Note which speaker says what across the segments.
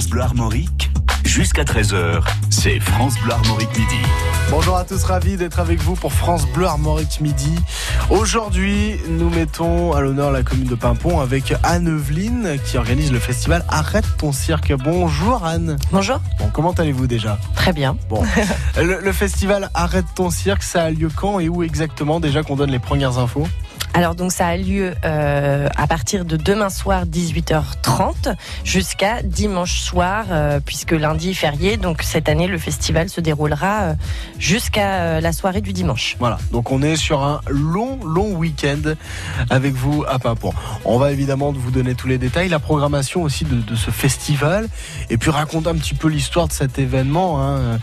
Speaker 1: France Bleu Armorique, jusqu'à 13h, c'est France Bleu Armorique Midi.
Speaker 2: Bonjour à tous, ravi d'être avec vous pour France Bleu Armorique Midi. Aujourd'hui, nous mettons à l'honneur la commune de Pimpon avec Anne-Eveline qui organise le festival Arrête ton cirque. Bonjour Anne.
Speaker 3: Bonjour.
Speaker 2: Bon, comment allez-vous déjà?
Speaker 3: Très bien.
Speaker 2: Bon, le, le festival Arrête ton cirque, ça a lieu quand et où exactement Déjà qu'on donne les premières infos?
Speaker 3: Alors donc ça a lieu euh, à partir de demain soir 18h30 jusqu'à dimanche soir euh, puisque lundi est férié. Donc cette année le festival se déroulera euh, jusqu'à la soirée du dimanche.
Speaker 2: Voilà, donc on est sur un long, long week-end avec vous à Pimpon. On va évidemment vous donner tous les détails, la programmation aussi de, ce festival, et puis raconter un petit peu l'histoire de cet événement, hein,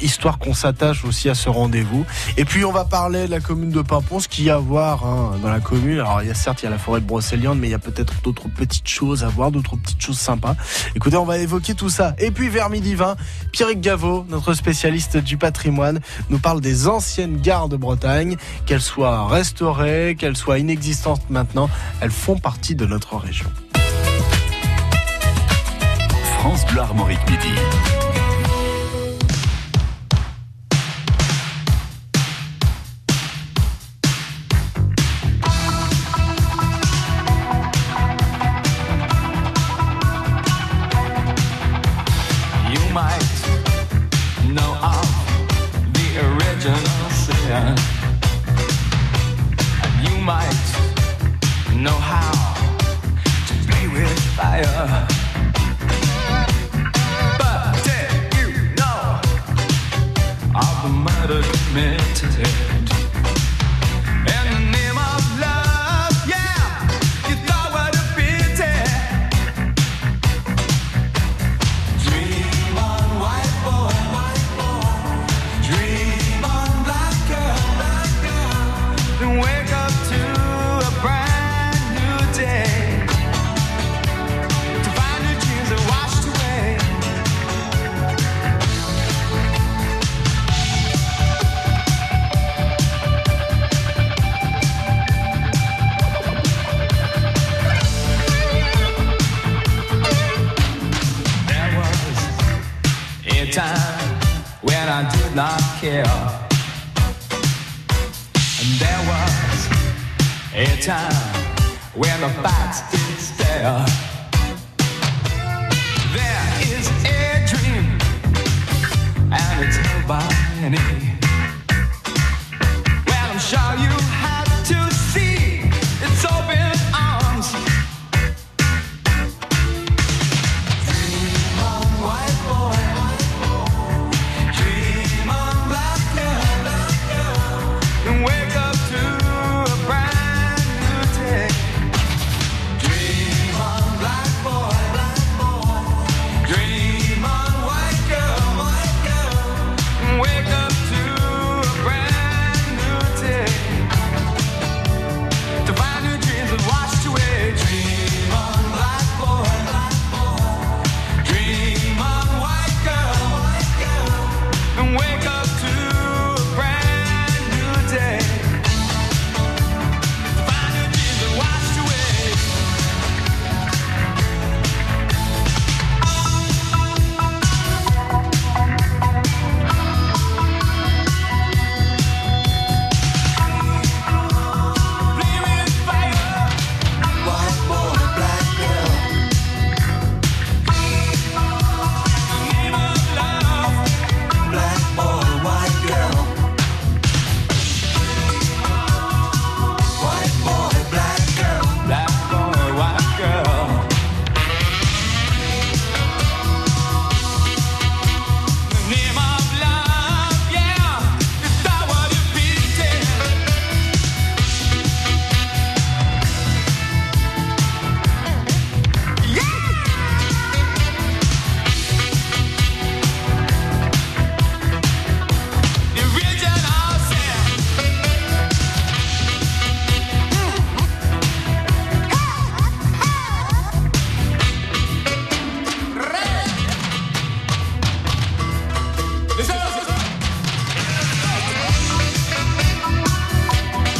Speaker 2: histoire qu'on s'attache aussi à ce rendez-vous. Et puis on va parler de la commune de Pimpon, ce qu'il y a à voir hein, la commune. Alors il y a certes il y a la forêt de Brocéliande, mais il y a peut-être d'autres petites choses à voir, d'autres petites choses sympas. Écoutez, on va évoquer tout ça. Et puis vers midi 20, Pierrick Gaveau, notre spécialiste du patrimoine, nous parle des anciennes gares de Bretagne, qu'elles soient restaurées, qu'elles soient inexistantes maintenant, elles font partie de notre région.
Speaker 1: France Bleu Armorique Midi.
Speaker 4: Sin.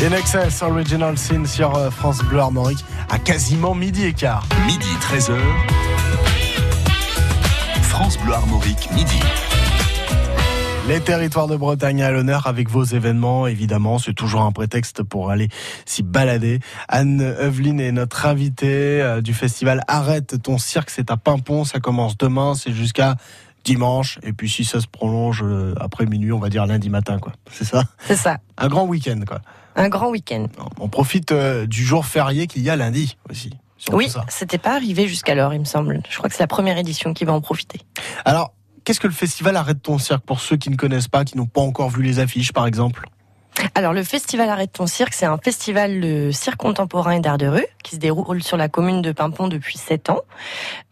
Speaker 4: In
Speaker 2: Excess Original Sin sur euh, France Bleu Armorique à quasiment midi et quart.
Speaker 1: Midi 13h, Armorique midi.
Speaker 2: Les territoires de Bretagne à l'honneur avec vos événements, évidemment, c'est toujours un prétexte pour aller s'y balader. Anne Eveline est notre invitée euh, du festival Arrête ton cirque, c'est à Pimpon, ça commence demain, c'est jusqu'à dimanche, et puis si ça se prolonge euh, après minuit, on va dire lundi matin, quoi. C'est ça?
Speaker 3: C'est ça,
Speaker 2: Un grand week-end, quoi.
Speaker 3: Un grand week-end.
Speaker 2: On profite euh, du jour férié qu'il y a lundi aussi.
Speaker 3: Oui, c'était pas arrivé jusqu'alors, il me semble. Je crois que c'est la première édition qui va en profiter.
Speaker 2: Alors, qu'est-ce que le festival Arrête ton cirque pour ceux qui ne connaissent pas, qui n'ont pas encore vu les affiches, par exemple?
Speaker 3: Alors, le festival Arrête ton cirque, c'est un festival de cirque contemporain et d'art de rue qui se déroule sur la commune de Pimpon depuis 7 ans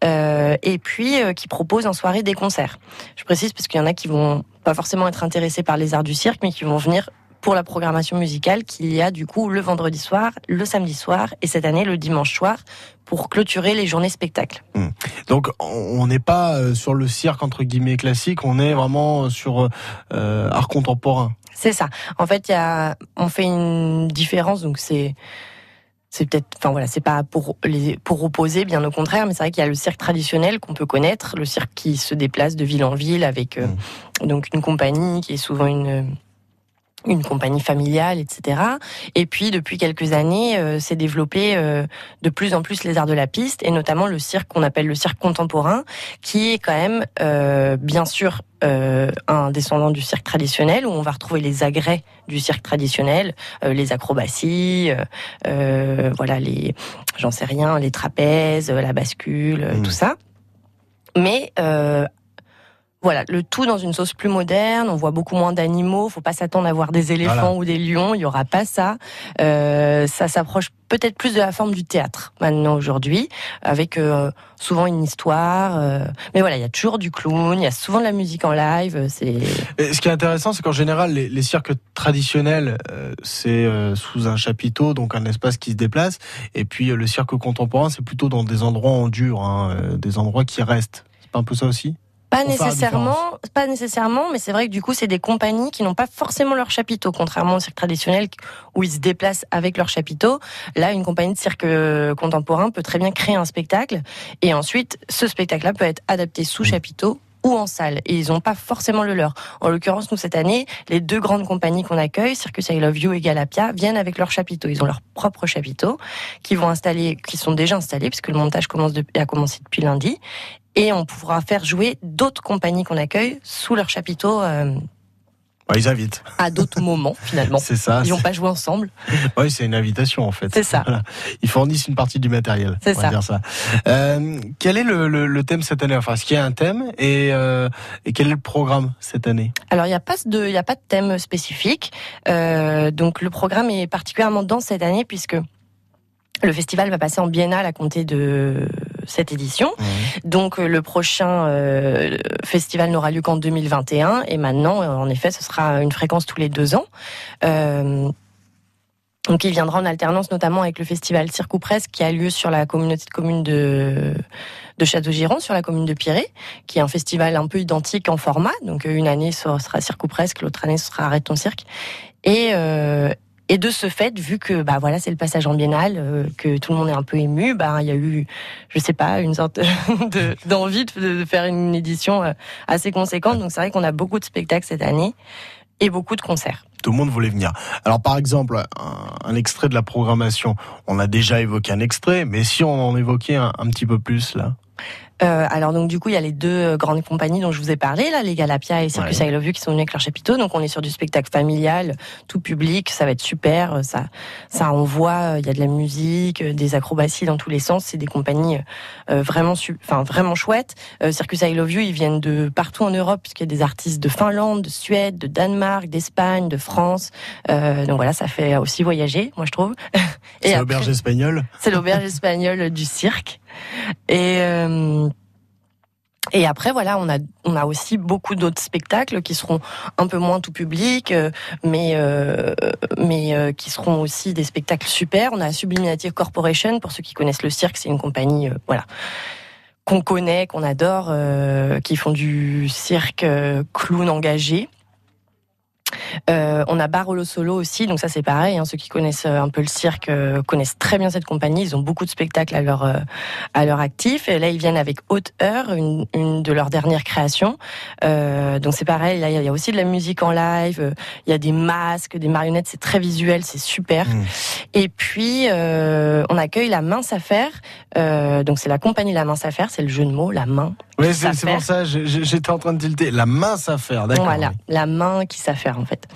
Speaker 3: euh, et puis euh, qui propose en soirée des concerts. Je précise parce qu'il y en a qui vont pas forcément être intéressés par les arts du cirque, mais qui vont venir pour la programmation musicale qu'il y a du coup le vendredi soir, le samedi soir et cette année le dimanche soir pour clôturer les journées spectacles.
Speaker 2: Donc, on n'est pas euh, sur le cirque entre guillemets classique, on est vraiment sur euh, art contemporain.
Speaker 3: C'est ça. En fait, il y a, on fait une différence, donc c'est, c'est peut-être, enfin voilà, c'est pas pour les, pour opposer, bien au contraire, mais c'est vrai qu'il y a le cirque traditionnel qu'on peut connaître, le cirque qui se déplace de ville en ville avec euh, donc une compagnie qui est souvent une une compagnie familiale, etc. Et puis depuis quelques années, euh, s'est développé euh, de plus en plus les arts de la piste, et notamment le cirque qu'on appelle le cirque contemporain, qui est quand même euh, bien sûr un descendant du cirque traditionnel, où on va retrouver les agrès du cirque traditionnel, les acrobaties, voilà les, j'en sais rien, les trapèzes, la bascule, euh,
Speaker 2: Mm.
Speaker 3: tout ça. Mais euh, voilà, le tout dans une sauce plus moderne. On voit beaucoup moins d'animaux. Faut pas s'attendre à voir des éléphants
Speaker 2: Voilà.
Speaker 3: ou des lions. Il y aura pas ça. Euh, ça s'approche peut-être plus de la forme du théâtre maintenant aujourd'hui, avec euh, souvent une histoire. euh, mais voilà, il y a toujours du clown. Il y a souvent de la musique en live. C'est
Speaker 2: ce qui est intéressant, c'est qu'en général, les, les cirques traditionnels, euh, c'est euh, sous un chapiteau, donc un espace qui se déplace. Et puis euh, le cirque contemporain, c'est plutôt dans des endroits en dur, hein, des endroits qui restent. C'est pas un peu ça aussi?
Speaker 3: Pas nécessairement, pas nécessairement, mais c'est vrai que du coup, c'est des compagnies qui n'ont pas forcément leur chapiteau, contrairement au cirque traditionnel où ils se déplacent avec leur chapiteau. Là, une compagnie de cirque euh, contemporain peut très bien créer un spectacle et ensuite, ce spectacle-là peut être adapté sous chapiteau ou en salle. Et ils n'ont pas forcément le leur. En l'occurrence, nous, cette année, les deux grandes compagnies qu'on accueille, Circus I Love You et Galapia, viennent avec leur chapiteau. Ils ont leur propre chapiteau qui vont installer, qui sont déjà installés puisque le montage commence depuis, a commencé depuis lundi. Et on pourra faire jouer d'autres compagnies qu'on accueille sous leur chapiteau euh,
Speaker 2: Bah, Ils invitent.
Speaker 3: à d'autres moments finalement.
Speaker 2: C'est ça.
Speaker 3: Ils vont pas jouer ensemble.
Speaker 2: Oui, c'est une invitation en fait.
Speaker 3: C'est ça.
Speaker 2: Voilà. Ils fournissent une partie du matériel.
Speaker 3: C'est
Speaker 2: va
Speaker 3: ça.
Speaker 2: Dire ça. Euh, quel est le, le- le thème cette année? Enfin, est-ce qu'il y a un thème? Et, euh, et quel est le programme cette année?
Speaker 3: Alors il n'y a pas de, il y a pas de thème spécifique. Euh, donc le programme est particulièrement dense cette année puisque le festival va passer en biennale à compter de cette édition. Donc euh, le prochain euh, festival n'aura lieu qu'en 2021 et maintenant, euh, en effet, ce sera une fréquence tous les deux ans. Euh, donc il viendra en alternance notamment avec le festival Cirque ou Presque qui a lieu sur la communauté de communes de, de Château-Giron, sur la commune de Pirée, qui est un festival un peu identique en format. Donc une année ce sera Cirque ou Presque, l'autre année ce sera Arrête ton cirque. Et, euh, et de ce fait, vu que bah voilà c'est le passage en biennale, euh, que tout le monde est un peu ému, bah il y a eu, je sais pas, une sorte de- d'envie de, faire une édition euh, assez conséquente. Donc c'est vrai qu'on a beaucoup de spectacles cette année et beaucoup de concerts.
Speaker 2: Tout le monde voulait venir. Alors par exemple, un, extrait de la programmation. On a déjà évoqué un extrait, mais si on en évoquait un petit peu plus là?
Speaker 3: Euh, alors donc du coup il y a les deux euh, grandes compagnies dont je vous ai parlé là, les Galapia et Circus
Speaker 2: Ouais.
Speaker 3: I Love You qui sont venus avec leur chapiteau. Donc on est sur du spectacle familial, tout public, ça va être super. euh, Ça, ça envoie. euh, Il y a de la musique, des acrobaties dans tous les sens. C'est des compagnies euh, vraiment, enfin vraiment chouettes. Euh, Circus I Love You, ils viennent de partout en Europe puisqu'il y a des artistes de Finlande, de Suède, de Danemark, d'Espagne, de France. Euh, donc voilà, ça fait aussi voyager, moi je trouve.
Speaker 2: C'est l'auberge espagnole.
Speaker 3: c'est l'auberge espagnole du cirque. Et euh, et après voilà, on a on a aussi beaucoup d'autres spectacles qui seront un peu moins tout public, euh, mais euh, mais euh, qui seront aussi des spectacles super. On a Subliminative Corporation pour ceux qui connaissent le cirque, c'est une compagnie voilà qu'on connaît, qu'on adore, qui font du cirque clown engagé. Euh, on a Barolo Solo aussi, donc ça c'est pareil. hein, ceux qui connaissent euh, un peu le cirque euh, connaissent très bien cette compagnie. Ils ont beaucoup de spectacles à leur euh, à leur actif. Et là ils viennent avec Haute Heure, une, une de leurs dernières créations. Donc c'est pareil. Là il y a aussi de la musique en live. Il y a des masques, des marionnettes. C'est très visuel, c'est super.
Speaker 2: Mm.
Speaker 3: Et puis on accueille la Mince Affaire. Donc c'est la compagnie La Mince Affaire. C'est le jeu de mots, la main.
Speaker 2: Oui, c'est pour ça, j'étais en train de tilter. La mince affaire, d'accord.
Speaker 3: Voilà,
Speaker 2: oui.
Speaker 3: la main qui s'affaire en fait.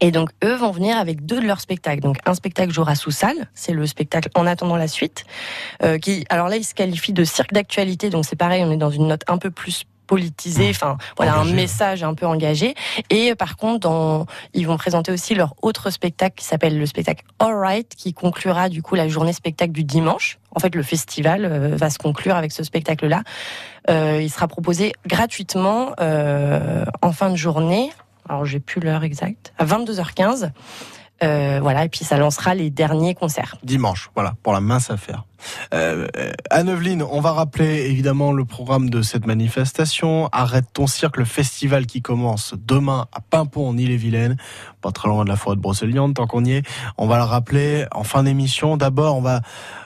Speaker 3: Et donc eux vont venir avec deux de leurs spectacles. Donc un spectacle Jora sous salle, c'est le spectacle En attendant la suite, euh, qui alors là il se qualifie de cirque d'actualité. Donc c'est pareil, on est dans une note un peu plus politisée, enfin voilà
Speaker 2: Engagé.
Speaker 3: un message un peu engagé. Et par contre, dans, ils vont présenter aussi leur autre spectacle qui s'appelle le spectacle Alright, qui conclura du coup la journée spectacle du dimanche. En fait, le festival euh, va se conclure avec ce spectacle-là. Euh, il sera proposé gratuitement euh, en fin de journée. Alors, j'ai plus l'heure exacte. À 22h15. Euh, voilà, et puis ça lancera les derniers concerts.
Speaker 2: Dimanche, voilà, pour la mince affaire. Euh, Anne-Evelyne, on va rappeler évidemment le programme de cette manifestation. Arrête ton cirque, le festival qui commence demain à Pimpon en Ille-et-Vilaine, pas très loin de la forêt de Brocéliande, tant qu'on y est. On va le rappeler en fin d'émission. D'abord, on va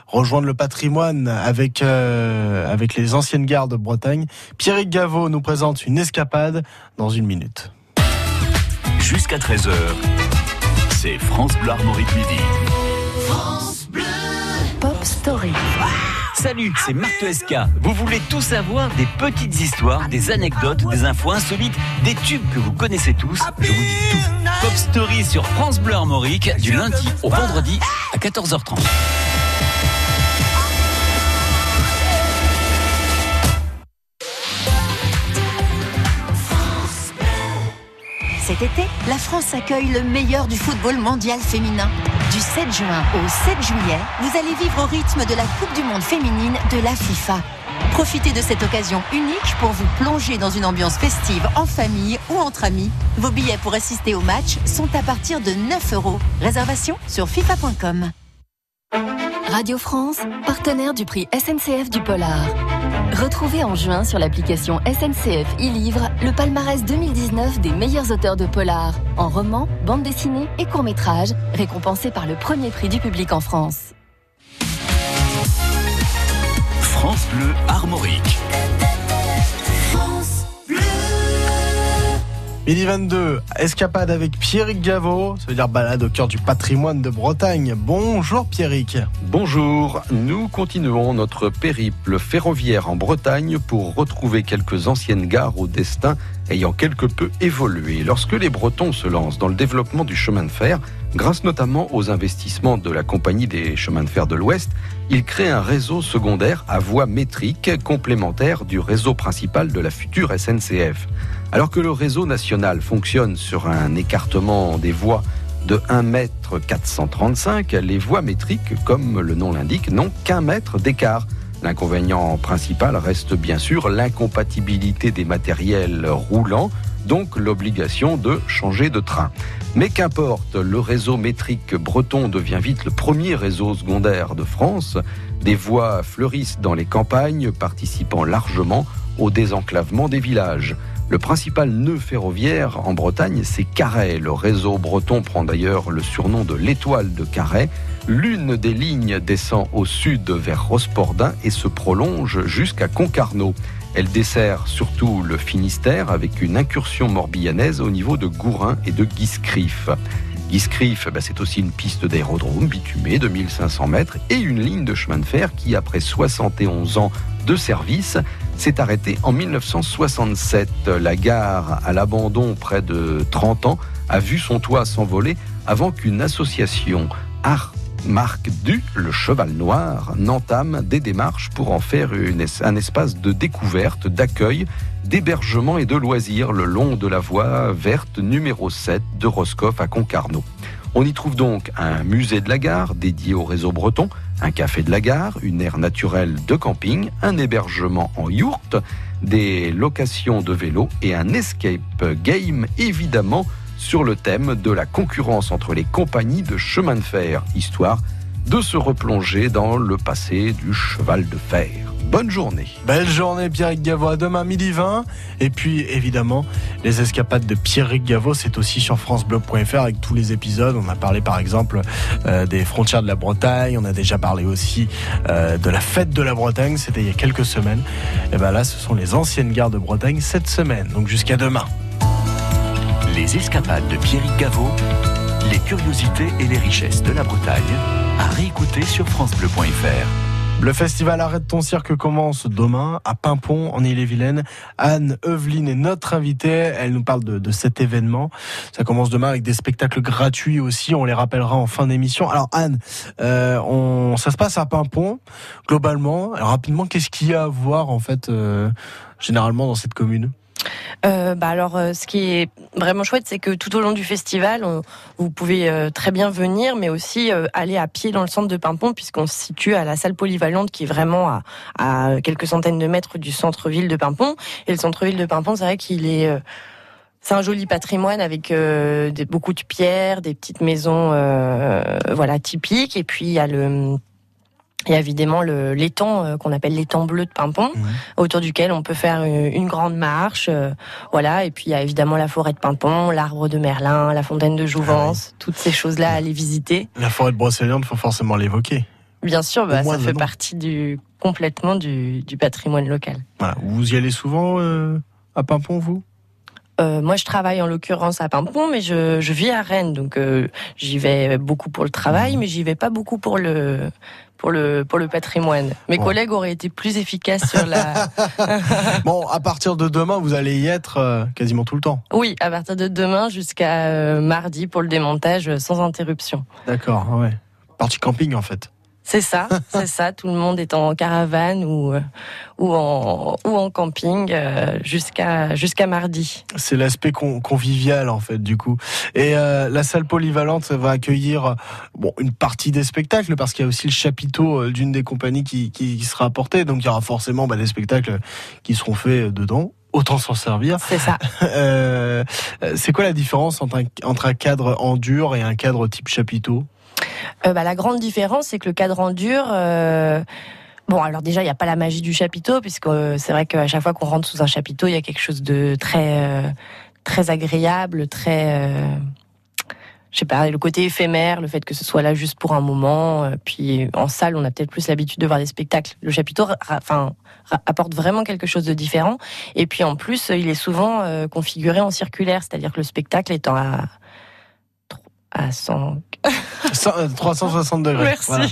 Speaker 2: rejoindre le patrimoine avec euh, avec les anciennes gares de Bretagne. Pierrick Gaveau nous présente une escapade dans une minute.
Speaker 1: Jusqu'à 13h, c'est France Bleu Armorique Midi.
Speaker 5: Pop Story.
Speaker 6: Salut, c'est Marc SK. Vous voulez tout savoir des petites histoires, des anecdotes, des infos insolites, des tubes que vous connaissez tous Je vous dis tout. Pop Story sur France Bleu Armorique du lundi au vendredi à 14h30.
Speaker 5: Cet été, la France accueille le meilleur du football mondial féminin. Du 7 juin au 7 juillet, vous allez vivre au rythme de la Coupe du Monde féminine de la FIFA. Profitez de cette occasion unique pour vous plonger dans une ambiance festive en famille ou entre amis. Vos billets pour assister au match sont à partir de 9 euros. Réservation sur fifa.com.
Speaker 7: Radio France, partenaire du prix SNCF du Polar. Retrouvez en juin sur l'application SNCF e-Livre le palmarès 2019 des meilleurs auteurs de polar, en roman, bande dessinée et court-métrage, récompensés par le premier prix du public en France.
Speaker 1: France Bleu Armorique.
Speaker 2: Midi 22, escapade avec Pierrick Gaveau, ça veut dire balade au cœur du patrimoine de Bretagne. Bonjour Pierrick.
Speaker 8: Bonjour, nous continuons notre périple ferroviaire en Bretagne pour retrouver quelques anciennes gares au destin ayant quelque peu évolué. Lorsque les Bretons se lancent dans le développement du chemin de fer, grâce notamment aux investissements de la Compagnie des chemins de fer de l'Ouest, ils créent un réseau secondaire à voie métrique complémentaire du réseau principal de la future SNCF. Alors que le réseau national fonctionne sur un écartement des voies de 1 mètre 435, les voies métriques, comme le nom l'indique, n'ont qu'un mètre d'écart. L'inconvénient principal reste bien sûr l'incompatibilité des matériels roulants, donc l'obligation de changer de train. Mais qu'importe, le réseau métrique breton devient vite le premier réseau secondaire de France. Des voies fleurissent dans les campagnes, participant largement au désenclavement des villages. Le principal nœud ferroviaire en Bretagne, c'est Carhaix. Le réseau breton prend d'ailleurs le surnom de l'étoile de Carhaix. L'une des lignes descend au sud vers Rospordin et se prolonge jusqu'à Concarneau. Elle dessert surtout le Finistère avec une incursion morbillanaise au niveau de Gourin et de Guiscriff. Guiscriff, bah, c'est aussi une piste d'aérodrome bitumée de 1500 mètres et une ligne de chemin de fer qui, après 71 ans de service, s'est arrêtée en 1967. La gare, à l'abandon près de 30 ans, a vu son toit s'envoler avant qu'une association Art Marc Du, le cheval noir, n'entame des démarches pour en faire un espace de découverte, d'accueil, d'hébergement et de loisirs le long de la voie verte numéro 7 de Roscoff à Concarneau. On y trouve donc un musée de la gare dédié au réseau breton, un café de la gare, une aire naturelle de camping, un hébergement en yourte, des locations de vélos et un escape game évidemment sur le thème de la concurrence entre les compagnies de chemin de fer, histoire de se replonger dans le passé du cheval de fer. Bonne journée.
Speaker 2: Belle journée Pierrick Gaveau, à demain midi 20. Et puis évidemment, les escapades de Pierrick Gaveau, c'est aussi sur franceblog.fr avec tous les épisodes. On a parlé par exemple euh, des frontières de la Bretagne, on a déjà parlé aussi euh, de la fête de la Bretagne, c'était il y a quelques semaines. Et ben là, ce sont les anciennes gares de Bretagne cette semaine, donc jusqu'à demain.
Speaker 1: Les escapades de Pierrick Gaveau, les curiosités et les richesses de la Bretagne, à réécouter sur francebleu.fr.
Speaker 2: Le festival Arrête ton cirque commence demain à Pimpon en Ille-et-Vilaine. Anne Eveline est notre invitée. Elle nous parle de, de, cet événement. Ça commence demain avec des spectacles gratuits aussi. On les rappellera en fin d'émission. Alors Anne, euh, on, ça se passe à Pimpon globalement. Alors, rapidement, qu'est-ce qu'il y a à voir en fait euh, généralement dans cette commune?
Speaker 3: Euh, bah alors, euh, ce qui est vraiment chouette, c'est que tout au long du festival, on, vous pouvez euh, très bien venir, mais aussi euh, aller à pied dans le centre de Pimpon, puisqu'on se situe à la salle polyvalente, qui est vraiment à, à quelques centaines de mètres du centre-ville de Pimpon. Et le centre-ville de Pimpon, c'est vrai qu'il est euh, c'est un joli patrimoine avec euh, des, beaucoup de pierres, des petites maisons, voilà typiques. Et puis il y a le il y a évidemment le- l'étang euh, qu'on appelle l'étang bleu de Pimpon,
Speaker 2: Mhm.
Speaker 3: autour duquel on peut faire une, une grande marche, euh, voilà. Et puis il y a évidemment la forêt de Pimpon, l'arbre de Merlin, la fontaine de Jouvence, toutes ces choses-là à aller visiter.
Speaker 2: La forêt de Brocéliande, faut forcément l'évoquer.
Speaker 3: Bien sûr, bah,
Speaker 2: moins,
Speaker 3: ça fait
Speaker 2: non.
Speaker 3: partie du complètement du, du patrimoine local.
Speaker 2: Voilà. Vous y allez souvent euh, à Pimpon, vous?
Speaker 3: Euh, moi, je travaille en l'occurrence à Pimpon, mais je, je vis à Rennes, donc euh, j'y vais beaucoup pour le travail, mais j'y vais pas beaucoup pour le pour le pour le patrimoine. Mes
Speaker 2: Bon.
Speaker 3: collègues auraient été plus efficaces sur la.
Speaker 2: Bon, à partir de demain, vous allez y être euh, quasiment tout le temps.
Speaker 3: oui, à partir de demain jusqu'à euh, mardi pour le démontage euh, sans interruption.
Speaker 2: D'accord, ouais. Partie camping en fait.
Speaker 3: C'est ça, c'est ça. Tout le monde est en caravane ou euh, ou en ou en camping euh, jusqu'à jusqu'à mardi.
Speaker 2: C'est l'aspect con- convivial en fait du coup. Et euh, la salle polyvalente va accueillir euh, bon une partie des spectacles parce qu'il y a aussi le chapiteau d'une des compagnies qui, qui, qui sera apporté. Donc il y aura forcément bah, des spectacles qui seront faits dedans. Autant s'en servir.
Speaker 3: C'est ça.
Speaker 2: Euh, c'est quoi la différence entre un, entre un cadre en dur et un cadre type chapiteau?
Speaker 3: Euh, bah, la grande différence, c'est que le cadre en dur. euh, Bon, alors déjà, il n'y a pas la magie du chapiteau, puisque euh, c'est vrai qu'à chaque fois qu'on rentre sous un chapiteau, il y a quelque chose de très, très agréable, très, euh, je sais pas, le côté éphémère, le fait que ce soit là juste pour un moment. Puis en salle, on a peut-être plus l'habitude de voir des spectacles. Le chapiteau, enfin, apporte vraiment quelque chose de différent. Et puis en plus, il est souvent configuré en circulaire, c'est-à-dire que le spectacle étant à à 100
Speaker 2: Cent- euh, 360 degrés.
Speaker 3: Merci.
Speaker 2: Voilà.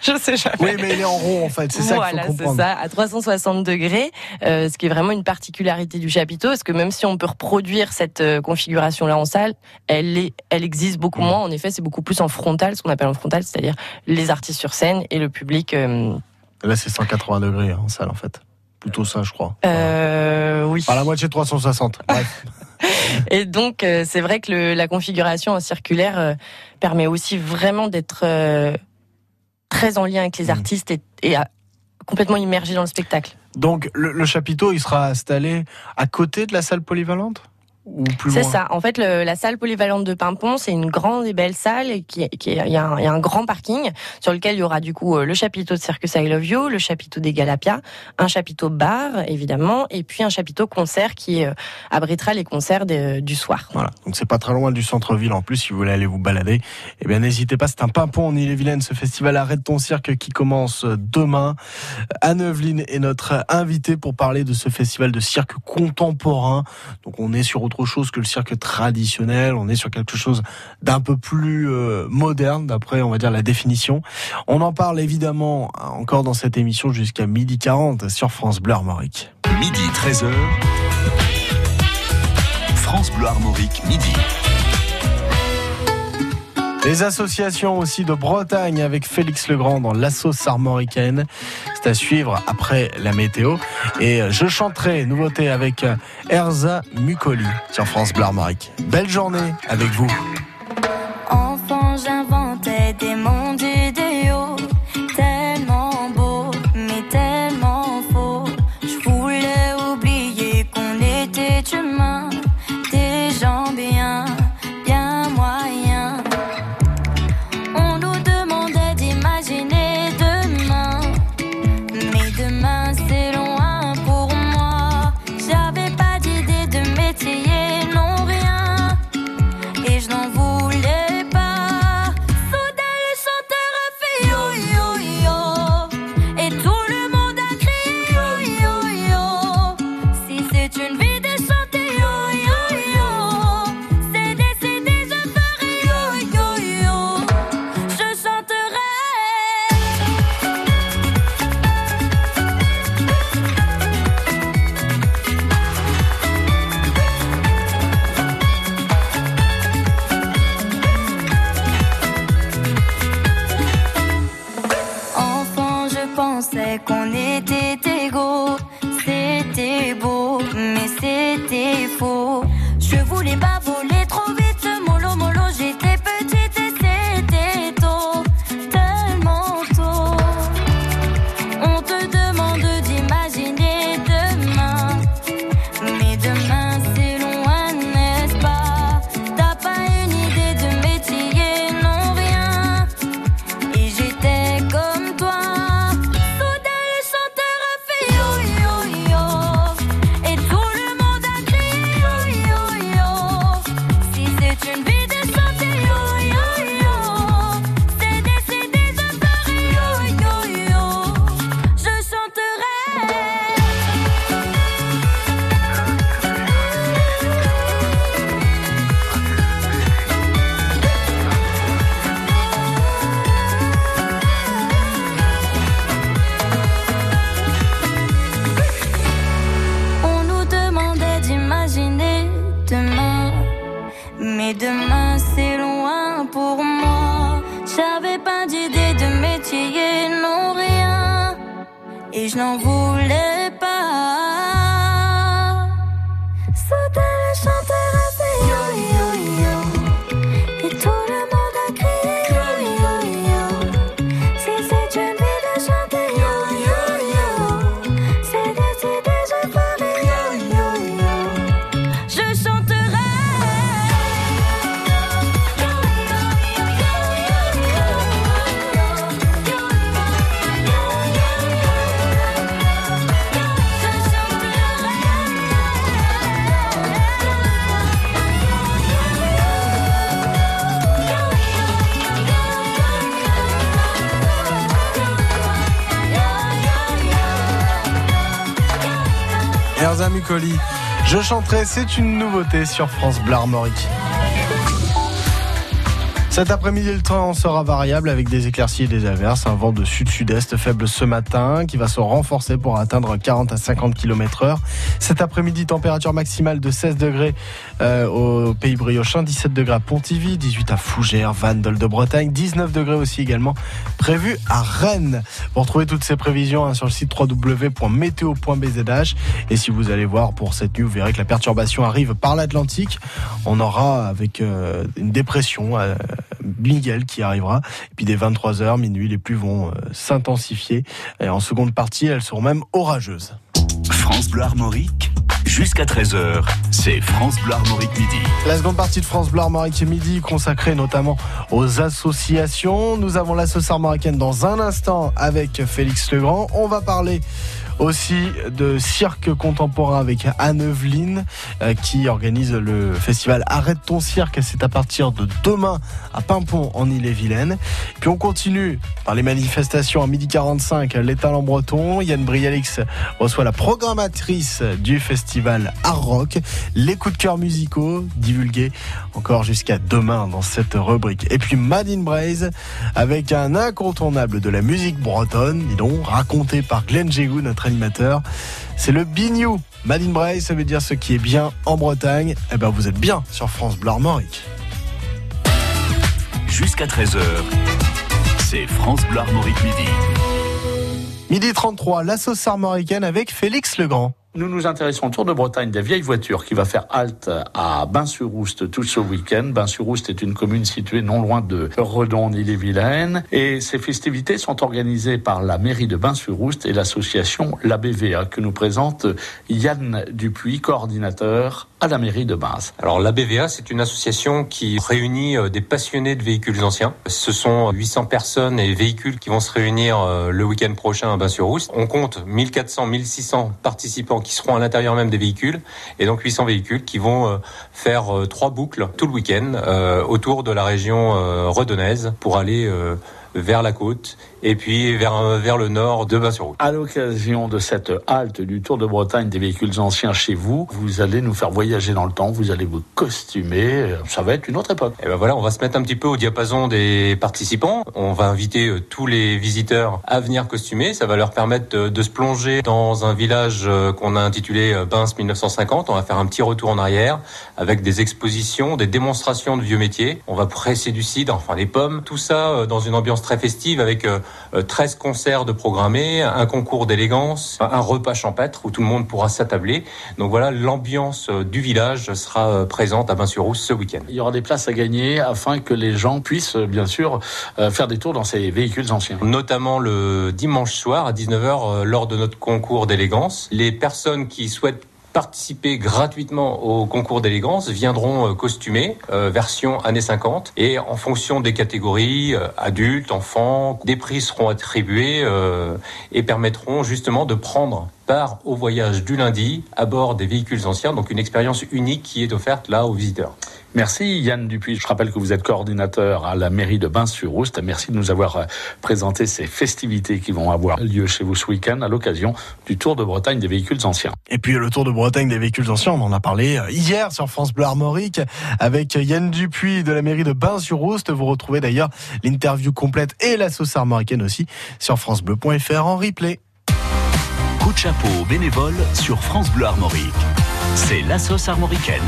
Speaker 3: Je sais jamais.
Speaker 2: Oui, mais il est en rond en fait. C'est ça
Speaker 3: voilà,
Speaker 2: qu'il faut
Speaker 3: c'est
Speaker 2: comprendre.
Speaker 3: ça, à 360 degrés, euh, ce qui est vraiment une particularité du chapiteau, parce que même si on peut reproduire cette euh, configuration-là en salle, elle, est, elle existe beaucoup
Speaker 2: Mm.
Speaker 3: moins. En effet, c'est beaucoup plus en frontal, ce qu'on appelle en frontal, c'est-à-dire les artistes sur scène et le public. euh,
Speaker 2: Là, c'est 180 degrés hein, en salle en fait. Plutôt ça, je crois.
Speaker 3: euh, oui.
Speaker 2: Par la moitié de 360. Bref.
Speaker 3: Et donc, euh, c'est vrai que le- la configuration en circulaire euh, permet aussi vraiment d'être euh, très en lien avec les
Speaker 2: Mm.
Speaker 3: artistes et, et à- complètement immergé dans le spectacle.
Speaker 2: Donc, le, le chapiteau, il sera installé à côté de la salle polyvalente? Ou plus
Speaker 3: C'est ça. En fait, le- la salle polyvalente de Pimpon, c'est une grande et belle salle et qui, qui il y, a un- il y a un grand parking sur lequel il y aura du coup euh, le chapiteau de Circus I Love You, le chapiteau des Galapia, un chapiteau bar évidemment, et puis un chapiteau concert qui euh, abritera les concerts de- du soir.
Speaker 2: Voilà, donc c'est pas très loin du centre-ville en plus, si vous voulez aller vous balader. Eh bien, n'hésitez pas, c'est un pimpon en Ille-et-Vilaine, ce festival Arrête ton cirque qui commence demain. Anne Eveline est notre invitée pour parler de ce festival de cirque contemporain. Donc on est sur autre chose que le cirque traditionnel, on est sur quelque chose d'un peu plus euh, moderne, d'après, on va dire, la définition. On en parle évidemment encore dans cette émission jusqu'à midi 40 sur France Bleu Armorique.
Speaker 1: Midi 13h. France Bleu Armorique, midi.
Speaker 2: Les associations aussi de Bretagne avec Félix Legrand dans l'assos armoricaine. C'est à suivre après la météo. Et euh, je chanterai nouveauté avec euh, Erza Mucoli sur France Bleu Armorique. Belle journée avec vous.
Speaker 9: qu'on était égaux. C'était beau, mais c'était faux. Je voulais pas
Speaker 2: Je chanterai, c'est une nouveauté sur France Bleu Armorique. Cet après-midi, le temps sera variable avec des éclaircies et des averses. Un vent de sud-sud-est faible ce matin qui va se renforcer pour atteindre 40 à 50 km heure. Cet après-midi, température maximale de 16 degrés euh, au Pays Briochin, 17 degrés à Pontivy, 18 à Fougères, Vandel de Bretagne, 19 degrés aussi également prévu à Rennes. Vous retrouvez toutes ces prévisions hein, sur le site www.météo.bzh. Et si vous allez voir pour cette nuit, vous verrez que la perturbation arrive par l'Atlantique. On aura avec euh, une dépression, euh, Miguel qui arrivera. Et puis dès 23h, minuit, les pluies vont euh, s'intensifier. Et en seconde partie, elles seront même orageuses.
Speaker 1: France Bleu Armorique, jusqu'à 13h, c'est France Bleu Armorique midi.
Speaker 2: La seconde partie de France Bleu Armorique midi consacrée notamment aux associations. Nous avons la sauce armoricaine dans un instant avec Félix Legrand. On va parler aussi de cirque contemporain avec Anne-Eveline euh, qui organise le festival Arrête ton cirque. C'est à partir de demain à Pimpon en Ille-et-Vilaine. Puis on continue par les manifestations à midi 45, l'étal en breton. Yann Brialix reçoit la programmatrice du festival Art Rock. Les coups de cœur musicaux divulgués encore jusqu'à demain dans cette rubrique. Et puis Madine Braise avec un incontournable de la musique bretonne, dis donc, raconté par Glenn Jégou, notre animateur. C'est le Bignou. Madine Braise, ça veut dire ce qui est bien en Bretagne. Eh ben, vous êtes bien sur France Bleu Armorique.
Speaker 1: Jusqu'à 13h, c'est France Bleu Armorique midi.
Speaker 2: Midi 33, la sauce armoricaine avec Félix Legrand.
Speaker 10: Nous nous intéressons au Tour de Bretagne des vieilles voitures qui va faire halte à Bain-sur-Oust tout ce week-end. Bain-sur-Oust est une commune située non loin de Redon, en Ille-et-Vilaine. Et ces festivités sont organisées par la mairie de Bain-sur-Oust et l'association La BVA que nous présente Yann Dupuis, coordinateur à la mairie de Bains.
Speaker 11: Alors la BVA, c'est une association qui réunit euh, des passionnés de véhicules anciens. Ce sont 800 personnes et véhicules qui vont se réunir euh, le week-end prochain à Bain-sur-Oust. On compte 1400, 1600 participants qui seront à l'intérieur même des véhicules et donc 800 véhicules qui vont euh, faire euh, trois boucles tout le week-end euh, autour de la région euh, redonnaise pour aller euh, vers la côte et puis vers, vers le nord de Bain-sur-Oust.
Speaker 10: À l'occasion de cette halte du Tour de Bretagne des véhicules anciens chez vous, vous allez nous faire voyager dans le temps, vous allez vous costumer, ça va être une autre époque.
Speaker 11: Et ben voilà, on va se mettre un petit peu au diapason des participants. On va inviter euh, tous les visiteurs à venir costumer. Ça va leur permettre de, se plonger dans un village euh, qu'on a intitulé euh, Bins 1950. On va faire un petit retour en arrière avec des expositions, des démonstrations de vieux métiers. On va presser du cidre, enfin des pommes, tout ça euh, dans une ambiance très festive avec euh, euh, 13 concerts de programmés, un concours d'élégance, un repas champêtre où tout le monde pourra s'attabler. Donc voilà, l'ambiance euh, du village sera euh, présente à Bain-sur-Rousse ce week-end.
Speaker 10: Il y aura des places à gagner afin que les gens puissent, euh, bien sûr, euh, faire des tours dans ces véhicules anciens.
Speaker 11: Notamment le dimanche soir à 19h euh, lors de notre concours d'élégance. Les personnes qui souhaitent participer gratuitement au concours d'élégance viendront euh, costumés, euh, version années 50. Et en fonction des catégories, euh, adultes, enfants, des prix seront attribués euh, et permettront justement de prendre part au voyage du lundi à bord des véhicules anciens. Donc une expérience unique qui est offerte là aux visiteurs.
Speaker 10: Merci Yann Dupuis. Je rappelle que vous êtes coordinateur à la mairie de Bain-sur-Oust. Merci de nous avoir euh, présenté ces festivités qui vont avoir lieu chez vous ce week-end à l'occasion du Tour de Bretagne des véhicules anciens.
Speaker 2: Et puis le Tour de Bretagne des véhicules anciens, on en a parlé euh, hier sur France Bleu Armorique avec Yann Dupuis de la mairie de Bain-sur-Oust. Vous retrouvez d'ailleurs l'interview complète et la sauce armoricaine aussi sur francebleu.fr en replay.
Speaker 1: Coup de chapeau aux bénévoles sur France Bleu Armorique. C'est la sauce armoricaine.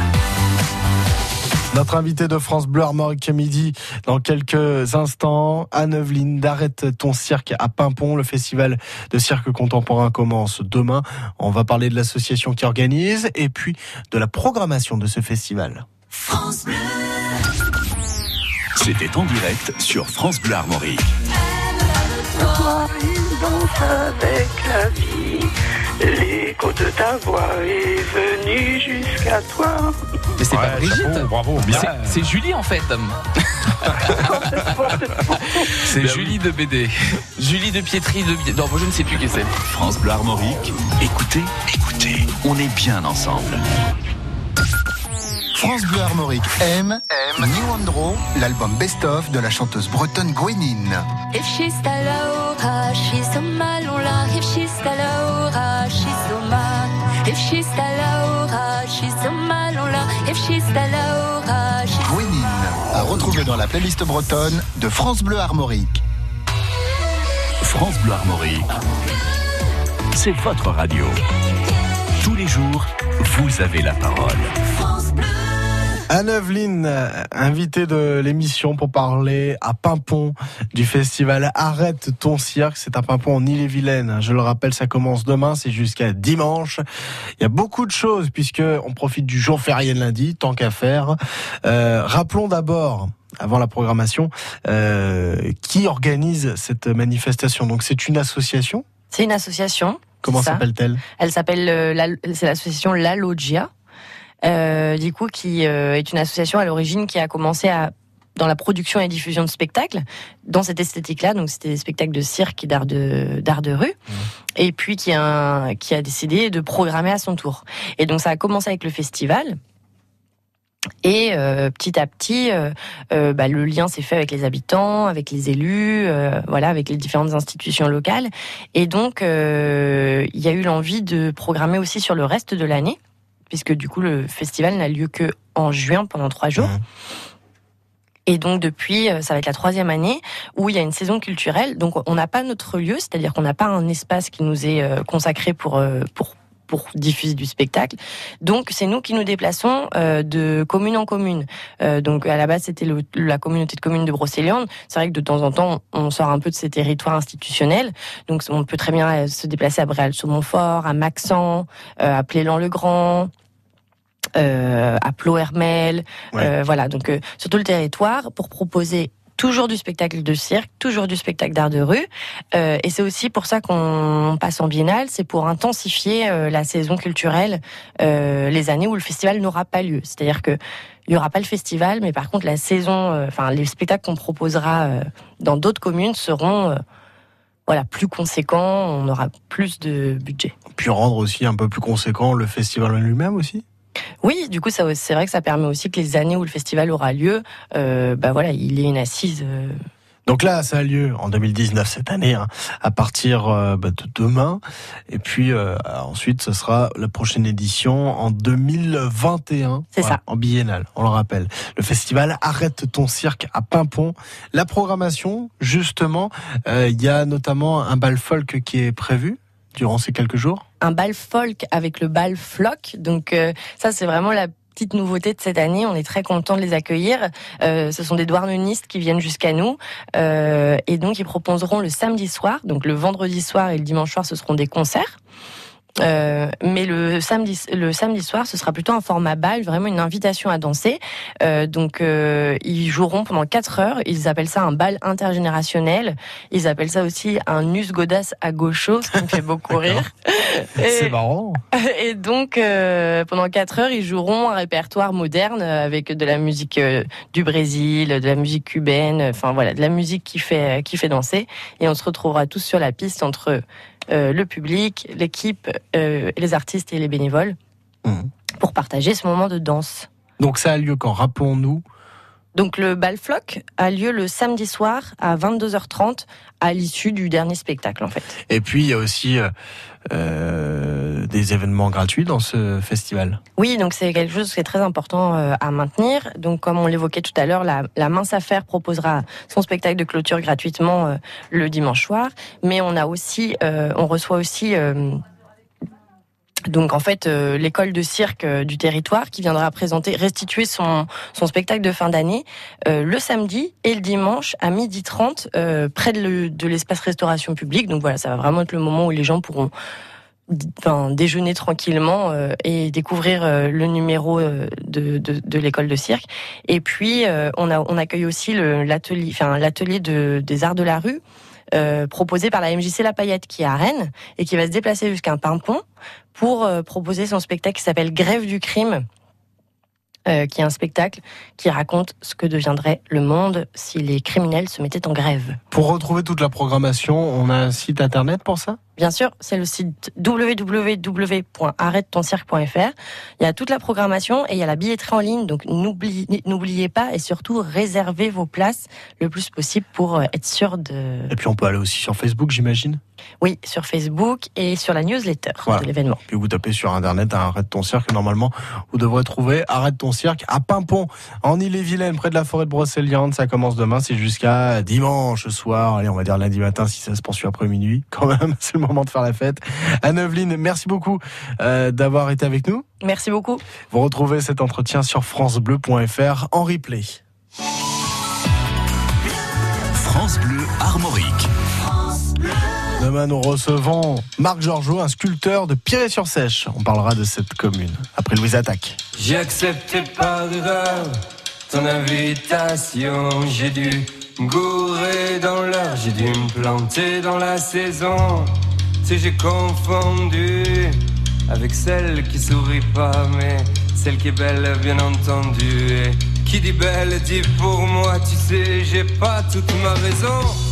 Speaker 2: Notre invité de France Bleu Armorique midi dans quelques instants, Anne-Evelyne d'Arrête ton cirque à Pimpon. Le festival de cirque contemporain commence demain. On va parler de l'association qui organise et puis de la programmation de ce festival.
Speaker 1: C'était en direct sur France Bleu Armorique.
Speaker 12: Danse avec la vie. L'écho de ta voix est venu jusqu'à toi.
Speaker 13: Mais c'est pas Brigitte.
Speaker 14: bravo, bien.
Speaker 13: C'est- C'est Julie en fait. c'est Julie de BD. Julie de Pietri de. Non, moi je ne sais plus qui c'est.
Speaker 1: France Bleu Armorique. Écoutez, écoutez, on est bien ensemble.
Speaker 15: France Bleu Armorique aime, New Andro, l'album best-of de la chanteuse bretonne Gwenine.
Speaker 9: If she's Laura, she's so mal on la. If she's Laura, she's so mal. If she's Laura, she's so mal on la. If she's Laura, she's
Speaker 15: Gwenine, à retrouver dans la playlist bretonne de France Bleu Armorique.
Speaker 1: France Bleu Armorique. C'est votre radio. Tous les jours, vous avez la parole.
Speaker 2: Anne-Evelyne, euh, invitée de l'émission pour parler à Pimpon du festival Arrête ton cirque. C'est à Pimpon en Ille-et-Vilaine. Je le rappelle, ça commence demain, c'est jusqu'à dimanche. Il y a beaucoup de choses puisque on profite du jour férié de lundi, tant qu'à faire. Euh, rappelons d'abord avant la programmation, euh, qui organise cette manifestation. Donc c'est une association.
Speaker 3: C'est une association.
Speaker 2: Comment s'appelle-t-elle?
Speaker 3: Elle s'appelle euh, la- c'est l'association La Loggia. Euh, du coup, qui euh, est une association à l'origine qui a commencé à dans la production et diffusion de spectacles, dans cette esthétique-là, donc c'était des spectacles de cirque et d'art de d'art de rue, et puis qui a qui a décidé de programmer à son tour. Et donc ça a commencé avec le festival. Et euh, petit à petit, euh, euh, bah, le lien s'est fait avec les habitants, avec les élus, euh, voilà, avec les différentes institutions locales. Et donc, euh, il y a eu l'envie de programmer aussi sur le reste de l'année, puisque du coup, le festival n'a lieu que en juin pendant trois jours. Et donc depuis, euh, ça va être la troisième année où il y a une saison culturelle. Donc on n'a pas notre lieu, c'est-à-dire qu'on n'a pas un espace qui nous est euh, consacré pour euh, pour pour diffuser du spectacle. Donc c'est nous qui nous déplaçons euh, de commune en commune. Euh, donc à la base c'était la communauté de communes de Brocéliande. C'est vrai que de temps en temps on sort un peu de ces territoires institutionnels. Donc on peut très bien se déplacer à Bréal-sur-Montfort, à Maxent, euh, à Plélan-le-Grand. Euh, à Plo-Hermel, euh, voilà donc euh, sur tout le territoire pour proposer toujours du spectacle de cirque, toujours du spectacle d'art de rue. Euh, et c'est aussi pour ça qu'on passe en biennale, c'est pour intensifier euh, la saison culturelle euh, les années où le festival n'aura pas lieu. C'est-à-dire que il n'y aura pas le festival, mais par contre la saison, enfin les spectacles qu'on proposera euh, dans d'autres communes seront euh, voilà plus conséquents, on aura plus de budget.
Speaker 2: Puis rendre aussi un peu plus conséquent le festival en lui-même aussi?
Speaker 3: Oui, du coup, ça, c'est vrai que ça permet aussi que les années où le festival aura lieu, euh, bah voilà, il y ait une assise. euh,
Speaker 2: Donc là, ça a lieu en 2019 cette année, hein, à partir euh, bah, de demain. Et puis euh, ensuite, ce sera la prochaine édition en 2021.
Speaker 3: C'est ça.
Speaker 2: En biennale, on le rappelle. Le festival Arrête ton cirque à Pimpon. La programmation, justement, euh, il y a notamment un bal folk qui est prévu durant ces quelques jours.
Speaker 3: un bal folk avec le bal floc. Donc euh, ça, c'est vraiment la petite nouveauté de cette année. On est très content de les accueillir. Euh, ce sont des douarnennistes qui viennent jusqu'à nous euh, et donc ils proposeront le samedi soir, donc le vendredi soir et le dimanche soir, ce seront des concerts. Euh, mais le samedi, le samedi soir, ce sera plutôt un format bal, vraiment une invitation à danser. Euh, donc, euh, ils joueront pendant 4 heures. Ils appellent ça un bal intergénérationnel. Ils appellent ça aussi un us godas à gaucho, ce qui me fait beaucoup rire.
Speaker 2: C'est marrant.
Speaker 3: et donc, euh, pendant 4 heures, ils joueront un répertoire moderne euh, avec de la musique euh, du Brésil, de la musique cubaine, enfin voilà, de la musique qui fait, qui fait danser. Et on se retrouvera tous sur la piste entre euh, le public, l'équipe, euh, les artistes et les bénévoles pour partager ce moment de danse.
Speaker 2: Donc ça a lieu quand? Rappelons-nous.
Speaker 3: Donc le bal floc a lieu le samedi soir à 22h30 à l'issue du dernier spectacle en fait.
Speaker 2: Et puis il y a aussi euh, euh, des événements gratuits dans ce festival.
Speaker 3: Oui, donc c'est quelque chose qui est très important euh, à maintenir. Donc comme on l'évoquait tout à l'heure, la, la Mince Affaire proposera son spectacle de clôture gratuitement euh, le dimanche soir. Mais on a aussi, euh, on reçoit aussi euh, donc en fait euh, l'école de cirque euh, du territoire qui viendra présenter, restituer son, son spectacle de fin d'année euh, le samedi et le dimanche à midi 30 euh, près de le- de l'espace restauration publique. Donc voilà, ça va vraiment être le moment où les gens pourront enfin, déjeuner tranquillement euh, et découvrir euh, le numéro euh, de, de, de l'école de cirque. Et puis on, a, on accueille aussi l'atelier, enfin l'atelier de, des arts de la rue. Euh, proposé par la MJC La Paillette qui est à Rennes et qui va se déplacer jusqu'à un pimpon pour euh, proposer son spectacle qui s'appelle Grève du crime, euh, qui est un spectacle qui raconte ce que deviendrait le monde si les criminels se mettaient en grève.
Speaker 2: Pour retrouver toute la programmation, on a un site internet pour ça?
Speaker 3: Bien sûr, c'est le site www.arrête-ton-cirque.fr. Il y a toute la programmation et il y a la billetterie en ligne. Donc n'oubliez pas et surtout réservez vos places le plus possible pour euh, être sûr de.
Speaker 2: Et puis on peut aller aussi sur Facebook, j'imagine?
Speaker 3: Oui, sur Facebook et sur la newsletter
Speaker 2: Voilà.
Speaker 3: de l'événement.
Speaker 2: Puis vous tapez sur internet Arrête ton cirque. Normalement, vous devrez trouver Arrête ton cirque à Pimpon, en Ille-et-Vilaine, près de la forêt de Brocéliande. Ça commence demain, c'est jusqu'à dimanche soir. Allez, on va dire lundi matin si ça se poursuit après minuit. Quand même, c'est le moment de faire la fête. Anne-Evelyne, merci beaucoup euh, d'avoir été avec nous.
Speaker 3: Merci beaucoup.
Speaker 2: Vous retrouvez cet entretien sur francebleu.fr en replay.
Speaker 1: France Bleu Armorique.
Speaker 2: Demain, nous recevons Marc Georgeot, un sculpteur de Piré-sur-Sèche. On parlera de cette commune après Louise Attaque.
Speaker 14: J'ai accepté par erreur ton invitation. J'ai dû me gourer dans l'heure, j'ai dû me planter dans la saison. Sais, j'ai confondu avec celle qui sourit pas, mais celle qui est belle, bien entendu. Et qui dit belle dit pour moi, tu sais, j'ai pas toute ma raison.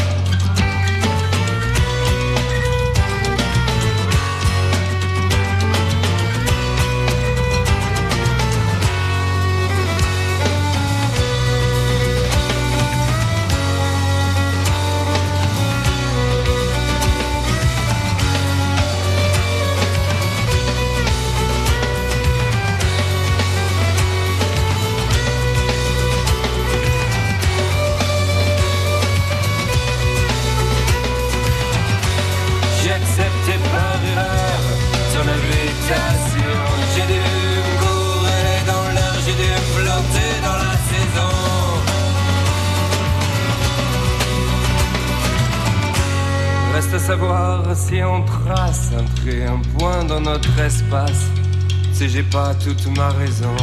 Speaker 14: Toute ma raison.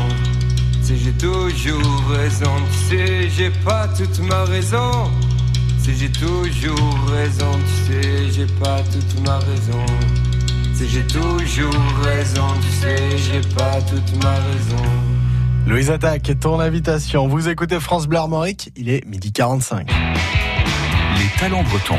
Speaker 14: Sais, j'ai toujours raison. Tu sais, j'ai pas toute ma raison. Tu sais, j'ai toujours raison. Tu sais, j'ai pas toute ma raison. Tu sais, j'ai toujours raison. Tu sais, j'ai pas toute ma raison.
Speaker 2: Louise Attaque, ton invitation. Vous écoutez France Bleu Armorique, il est midi 45.
Speaker 1: Les talents bretons.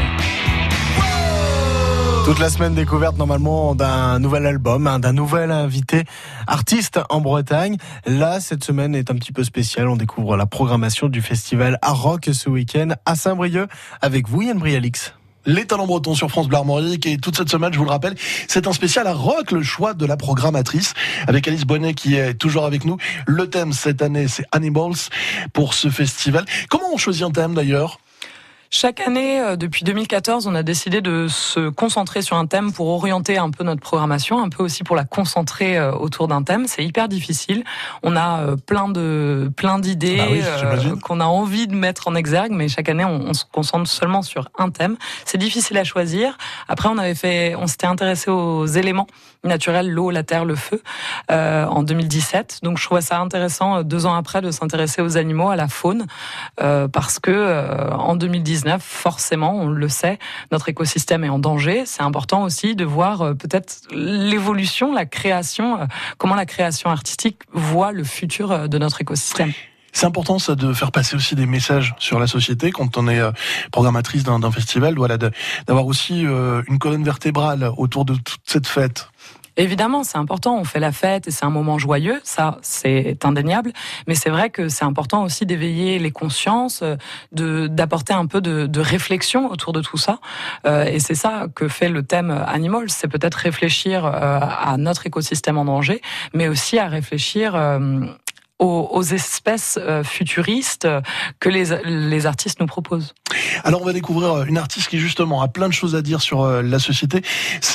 Speaker 2: Toute la semaine découverte normalement d'un nouvel album, hein, d'un nouvel invité artiste en Bretagne. Là, cette semaine est un petit peu spéciale. On découvre la programmation du festival Art Rock ce week-end à Saint-Brieuc avec vous, Yann Brialix.
Speaker 16: Les talents bretons sur France Bleu et toute cette semaine, je vous le rappelle, c'est un spécial à rock, le choix de la programmatrice avec Alice Bonnet qui est toujours avec nous. Le thème cette année, c'est Animals pour ce festival. Comment on choisit un thème d'ailleurs?
Speaker 17: Chaque année, euh, depuis 2014, on a décidé de se concentrer sur un thème pour orienter un peu notre programmation, un peu aussi pour la concentrer euh, autour d'un thème. C'est hyper difficile. On a euh, plein de plein d'idées ah
Speaker 16: bah
Speaker 17: qu'on a envie de mettre en exergue, mais chaque année, on, on se concentre seulement sur un thème. C'est difficile à choisir. Après, on avait fait, on s'était intéressé aux éléments naturels, l'eau, la terre, le feu, euh, en 2017. Donc, je trouvais ça intéressant deux ans après de s'intéresser aux animaux, à la faune, euh, parce que en 2017 Forcément, on le sait, notre écosystème est en danger. C'est important aussi de voir euh, peut-être l'évolution, la création, euh, comment la création artistique voit le futur euh, de notre écosystème.
Speaker 16: C'est important de faire passer aussi des messages sur la société quand on est programmatrice d'un festival, voilà, d'avoir aussi une colonne vertébrale autour de toute cette fête.
Speaker 17: Évidemment, c'est important. On fait la fête et c'est un moment joyeux. Ça, c'est indéniable. Mais c'est vrai que c'est important aussi d'éveiller les consciences, euh, d'apporter un peu de, de réflexion autour de tout ça. Euh, et c'est ça que fait le thème Animals. C'est peut-être réfléchir euh, à notre écosystème en danger, mais aussi à réfléchir. euh, aux, aux espèces euh, futuristes que les, les artistes nous proposent.
Speaker 16: Alors on va découvrir euh, une artiste qui justement a plein de choses à dire sur euh, la société.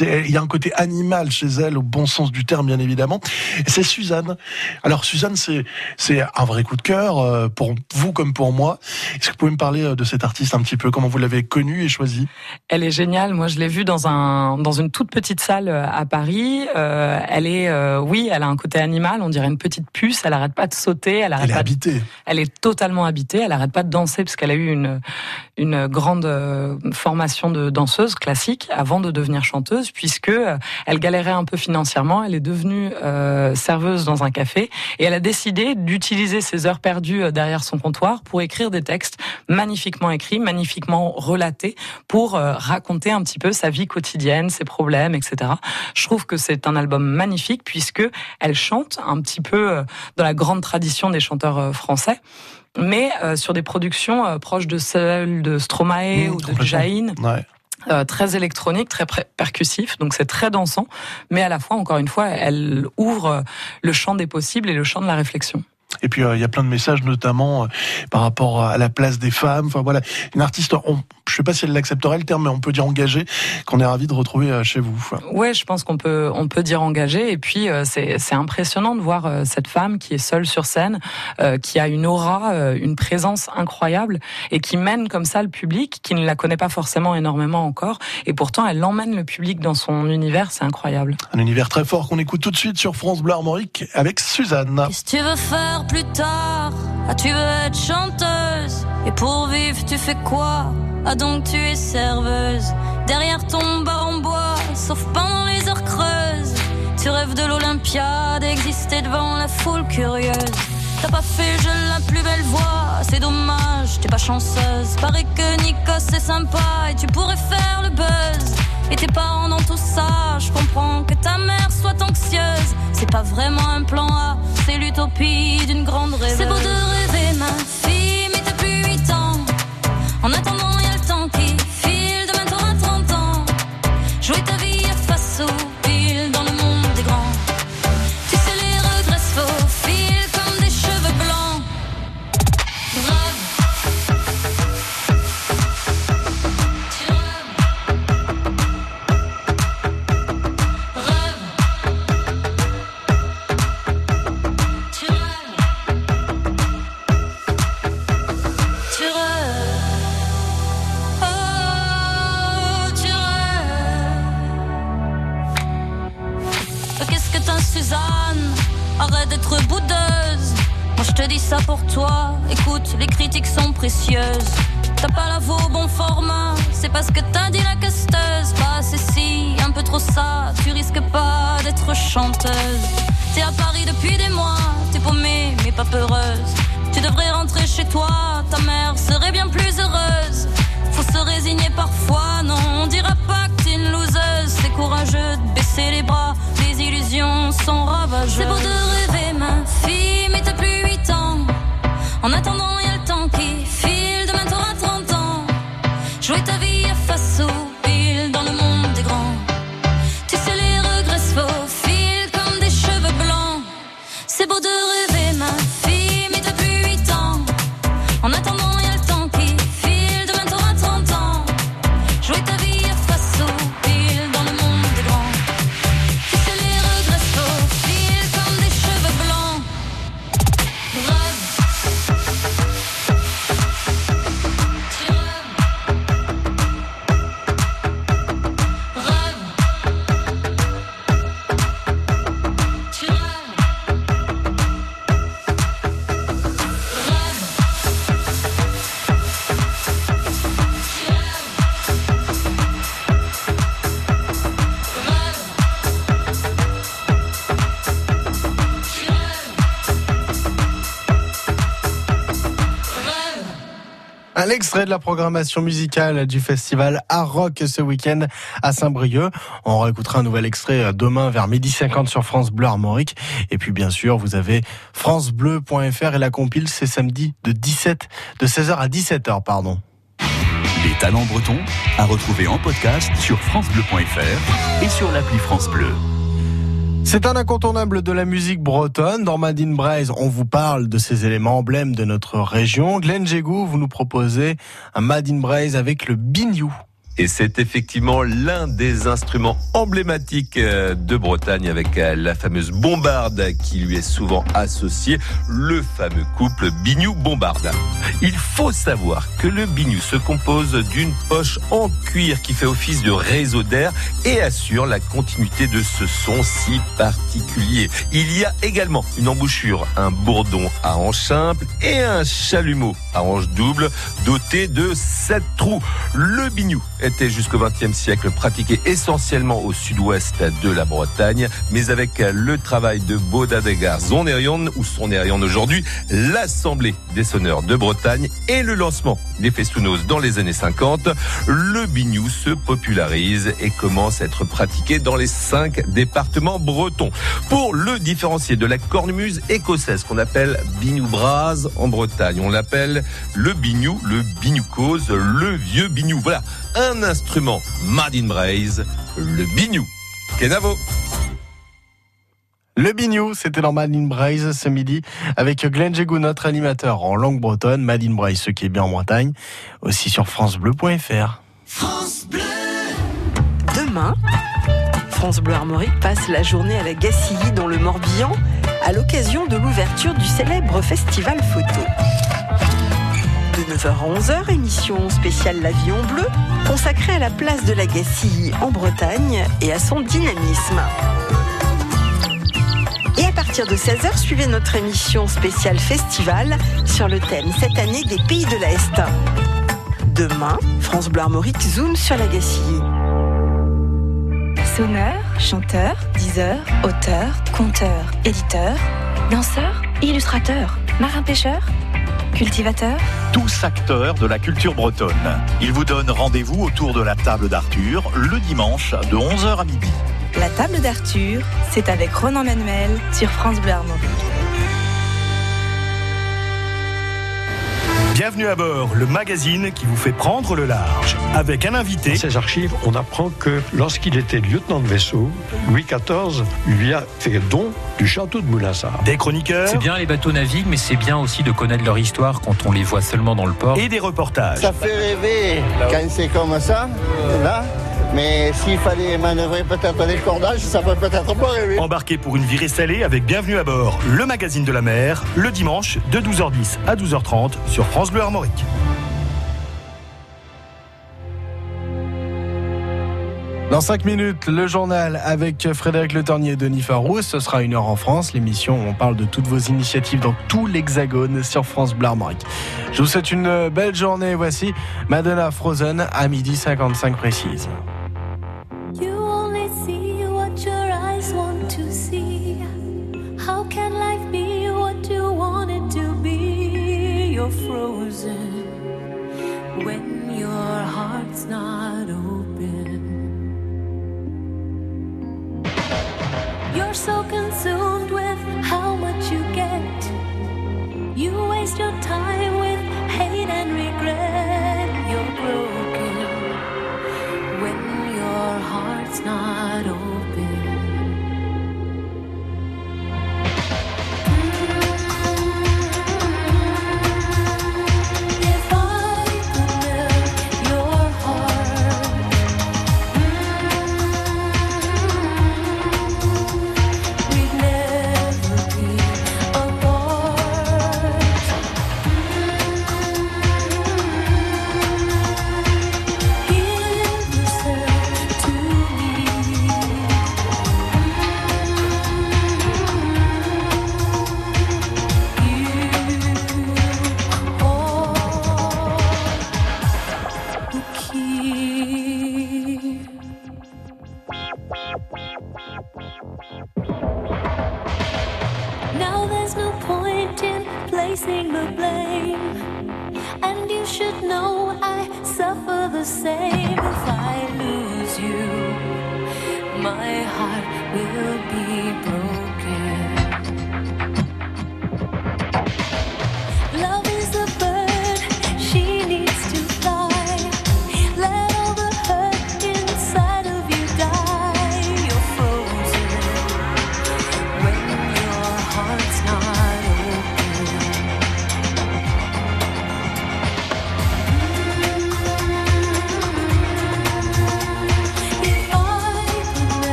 Speaker 16: Il y a un côté animal chez elle au bon sens du terme bien évidemment. C'est Suzanne. Alors Suzanne c'est un vrai coup de cœur pour vous comme pour moi. Est-ce que vous pouvez me parler de cette artiste un petit peu? Comment vous l'avez connue et choisie?
Speaker 17: Elle est géniale. Moi, je l'ai vue dans un dans une toute petite salle à Paris. Euh, elle est, euh, oui, elle a un côté animal. On dirait une petite puce. Elle arrête pas de sauter. Elle arrête
Speaker 16: Elle est
Speaker 17: pas. de-
Speaker 16: habitée.
Speaker 17: Elle est totalement habitée. Elle arrête pas de danser parce qu'elle a eu une une grande euh, formation de danseuse classique avant de devenir chanteuse, puisque euh, elle galérait un peu financièrement. Elle est devenue euh, serveuse dans un café et elle a décidé d'utiliser ses heures perdues derrière son comptoir pour écrire des textes magnifiquement écrits, magnifiquement relatés, pour euh, raconter un petit peu sa vie quotidienne, ses problèmes, etc. Je trouve que c'est un album magnifique puisque elle chante un petit peu dans la grande tradition des chanteurs euh, français mais euh, sur des productions euh, proches de celles de Stromae
Speaker 16: Mmh,
Speaker 17: ou de.
Speaker 16: Ouais.
Speaker 17: euh, très électronique, très percussif, donc c'est très dansant, mais à la fois, encore une fois, elle ouvre le champ des possibles et le champ de la réflexion.
Speaker 16: Et puis euh, il y a plein de messages notamment euh, par rapport à la place des femmes. Enfin voilà, une artiste. On, je sais pas si elle l'accepterait le terme, mais on peut dire engagée qu'on est ravi de retrouver euh, chez vous.
Speaker 17: Ouais, je pense qu'on peut on peut dire engagé et puis euh, c'est c'est impressionnant de voir euh, cette femme qui est seule sur scène, euh, qui a une aura, euh, une présence incroyable et qui mène comme ça le public qui ne la connaît pas forcément énormément encore et pourtant elle emmène le public dans son univers, c'est incroyable.
Speaker 16: Un univers très fort qu'on écoute tout de suite sur France Bleu Armorique avec Suzanne.
Speaker 9: Qu'est-ce que tu veux faire plus tard Ah, tu veux être chanteuse. Et pour vivre, tu fais quoi? Ah, donc tu es serveuse. Derrière ton bar en bois, sauf pendant les heures creuses Tu rêves de l'Olympiade, exister devant la foule curieuse T'as pas fait je la plus belle voix, c'est dommage, t'es pas chanceuse. Paraît que Nikos c'est sympa et tu pourrais faire le buzz. Et tes parents dans tout ça, je comprends que ta mère soit anxieuse. C'est pas vraiment un plan A, c'est l'utopie d'une grande rêveuse. C'est beau de rêver, ma fille, mais t'as plus 8 ans. En attendant, y a le temps qui
Speaker 2: extrait de la programmation musicale du festival Art Rock ce week-end à Saint-Brieuc. On réécoutera un nouvel extrait demain vers midi 50 sur France Bleu Armorique. Et puis bien sûr, vous avez francebleu.fr et la compile, c'est samedi de 17, de 16h à 17h, pardon.
Speaker 1: Les talents bretons à retrouver en podcast sur francebleu.fr et sur l'appli France Bleu.
Speaker 2: C'est un incontournable de la musique bretonne. Dans Madine Braise, on vous parle de ces éléments emblèmes de notre région. Glenn Jégou, vous nous proposez un Madine Braise avec le biniou.
Speaker 18: Et c'est effectivement l'un des instruments emblématiques euh, de Bretagne avec euh, la fameuse bombarde qui lui est souvent associée, le fameux couple bignou-bombarde. Il faut savoir que le biniou se compose d'une poche en cuir qui fait office de réseau d'air et assure la continuité de ce son si particulier. Il y a également une embouchure, un bourdon à hanche simple et un chalumeau à hanche double doté de 7 trous. Le biniou était jusqu'au XXe siècle pratiqué essentiellement au sud-ouest de la Bretagne, mais avec le travail de Baudadega Zonerion, ou Sonerion aujourd'hui, l'Assemblée des sonneurs de Bretagne et le lancement des festounos dans les années 50, le biniou se popularise et commence à être pratiqué dans les cinq départements bretons. Pour le différencier de la cornemuse écossaise qu'on appelle biniou brase en Bretagne, on l'appelle le biniou, le binioucose, le vieux biniou. Voilà, un instrument made in Braise, le biniou. Kenavo.
Speaker 2: Le biniou, c'était dans Madine Braise ce midi avec Glenn Jégou, notre animateur en langue bretonne. Madine Braise, ce qui est bien en Bretagne, aussi sur francebleu.fr.
Speaker 19: France Bleu. Demain, France Bleu Armorique passe la journée à la Gacilly dans le Morbihan à l'occasion de l'ouverture du célèbre festival photo. De 9h à 11h, émission spéciale L'Avion Bleu, consacrée à la place de la Gacilly en Bretagne et à son dynamisme. Et à partir de 16h, suivez notre émission spéciale Festival sur le thème cette année des pays de l'Est. Demain, France Bleu Armorique zoom sur la Gacilly.
Speaker 20: Sonneur, chanteur, diseur, auteur, conteur, éditeur, danseur, illustrateur, marin-pêcheur, cultivateur.
Speaker 21: tous acteurs de la culture bretonne. Ils vous donnent rendez-vous autour de la table d'Arthur le dimanche de 11h à midi.
Speaker 20: La table d'Arthur, c'est avec Ronan Manuel sur France Bleu Armorique.
Speaker 22: Bienvenue à bord, le magazine qui vous fait prendre le large. Avec un invité.
Speaker 23: Dans ses archives, on apprend que lorsqu'il était lieutenant de vaisseau, Louis XIV lui a fait don du château de Moulinsart.
Speaker 22: Des chroniqueurs.
Speaker 24: C'est bien les bateaux naviguent, mais c'est bien aussi de connaître leur histoire quand on les voit seulement dans le port.
Speaker 22: Et des reportages.
Speaker 25: Ça fait rêver quand c'est comme ça, là. Mais s'il fallait manœuvrer peut-être les cordages, ça peut peut-être pas eh arriver.
Speaker 22: Embarqué pour une virée salée avec Bienvenue à bord, le magazine de la mer, le dimanche de 12h10 à 12h30 sur France Bleu Armorique.
Speaker 2: Dans 5 minutes, le journal avec Frédéric Le Tornier et Denis Farou. Ce sera une heure en France, l'émission où on parle de toutes vos initiatives dans tout l'Hexagone sur France Bleu Armorique. Je vous souhaite une belle journée. Voici Madonna Frozen à midi 55 précise.
Speaker 26: You're so consumed with how much you get. You waste your time.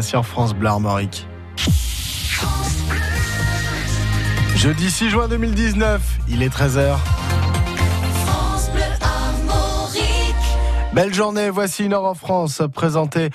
Speaker 2: Sur France Bleu Armorique. Jeudi 6 juin 2019, il est 13h. Belle journée, voici une heure en France présentée